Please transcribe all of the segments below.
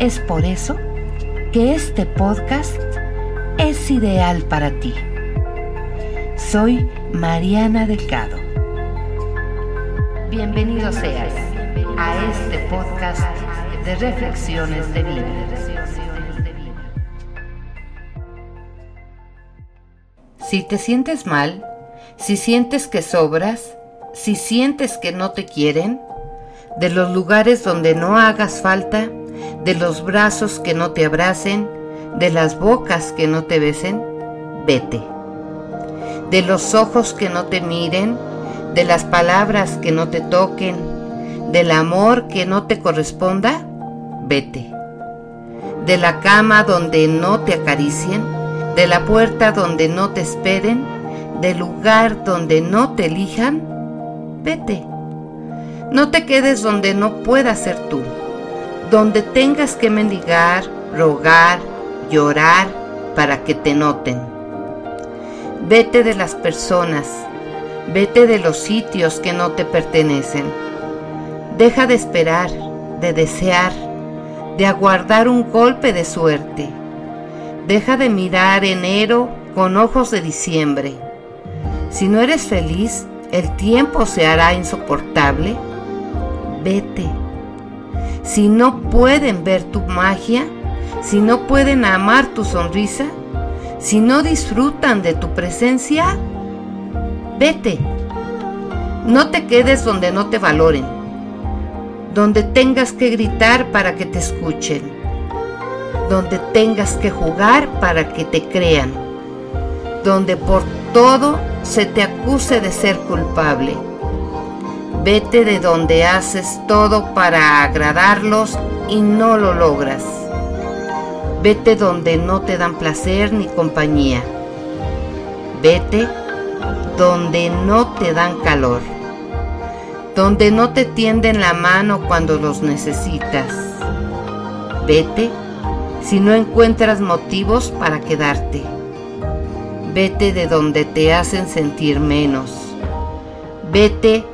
Es por eso que este podcast es ideal para ti. Soy Mariana Delgado. Bienvenido seas a este podcast de reflexiones de vida. Si te sientes mal, si sientes que sobras, si sientes que no te quieren, de los lugares donde no hagas falta, de los brazos que no te abracen, de las bocas que no te besen, vete. De los ojos que no te miren, de las palabras que no te toquen, del amor que no te corresponda, vete. De la cama donde no te acaricien, de la puerta donde no te esperen, del lugar donde no te elijan, vete. No te quedes donde no puedas ser tú donde tengas que mendigar, rogar, llorar para que te noten. Vete de las personas, vete de los sitios que no te pertenecen. Deja de esperar, de desear, de aguardar un golpe de suerte. Deja de mirar enero con ojos de diciembre. Si no eres feliz, el tiempo se hará insoportable. Vete si no pueden ver tu magia, si no pueden amar tu sonrisa, si no disfrutan de tu presencia, vete. No te quedes donde no te valoren, donde tengas que gritar para que te escuchen, donde tengas que jugar para que te crean, donde por todo se te acuse de ser culpable Vete de donde haces todo para agradarlos y no lo logras. Vete donde no te dan placer ni compañía. Vete donde no te dan calor. Donde no te tienden la mano cuando los necesitas. Vete si no encuentras motivos para quedarte. Vete de donde te hacen sentir menos. Vete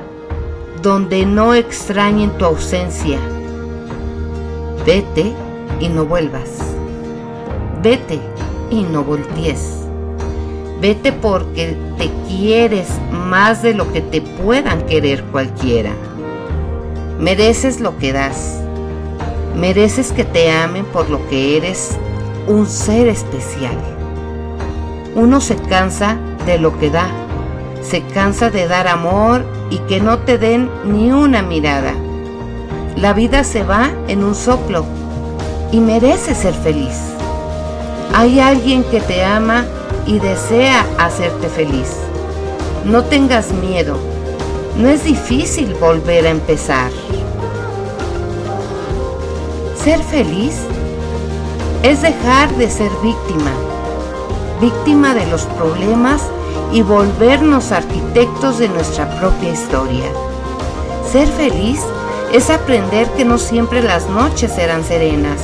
donde no extrañen tu ausencia. Vete y no vuelvas. Vete y no voltees. Vete porque te quieres más de lo que te puedan querer cualquiera. Mereces lo que das. Mereces que te amen por lo que eres un ser especial. Uno se cansa de lo que da. Se cansa de dar amor y que no te den ni una mirada. La vida se va en un soplo y mereces ser feliz. Hay alguien que te ama y desea hacerte feliz. No tengas miedo. No es difícil volver a empezar. Ser feliz es dejar de ser víctima, víctima de los problemas y volvernos arquitectos de nuestra propia historia. Ser feliz es aprender que no siempre las noches serán serenas,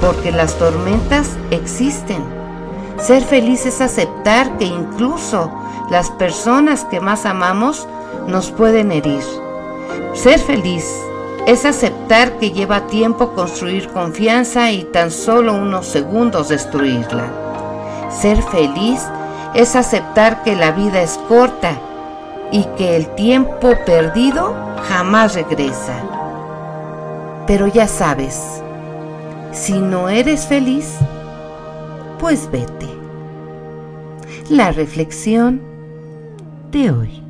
porque las tormentas existen. Ser feliz es aceptar que incluso las personas que más amamos nos pueden herir. Ser feliz es aceptar que lleva tiempo construir confianza y tan solo unos segundos destruirla. Ser feliz es aceptar que la vida es corta y que el tiempo perdido jamás regresa. Pero ya sabes, si no eres feliz, pues vete. La reflexión de hoy.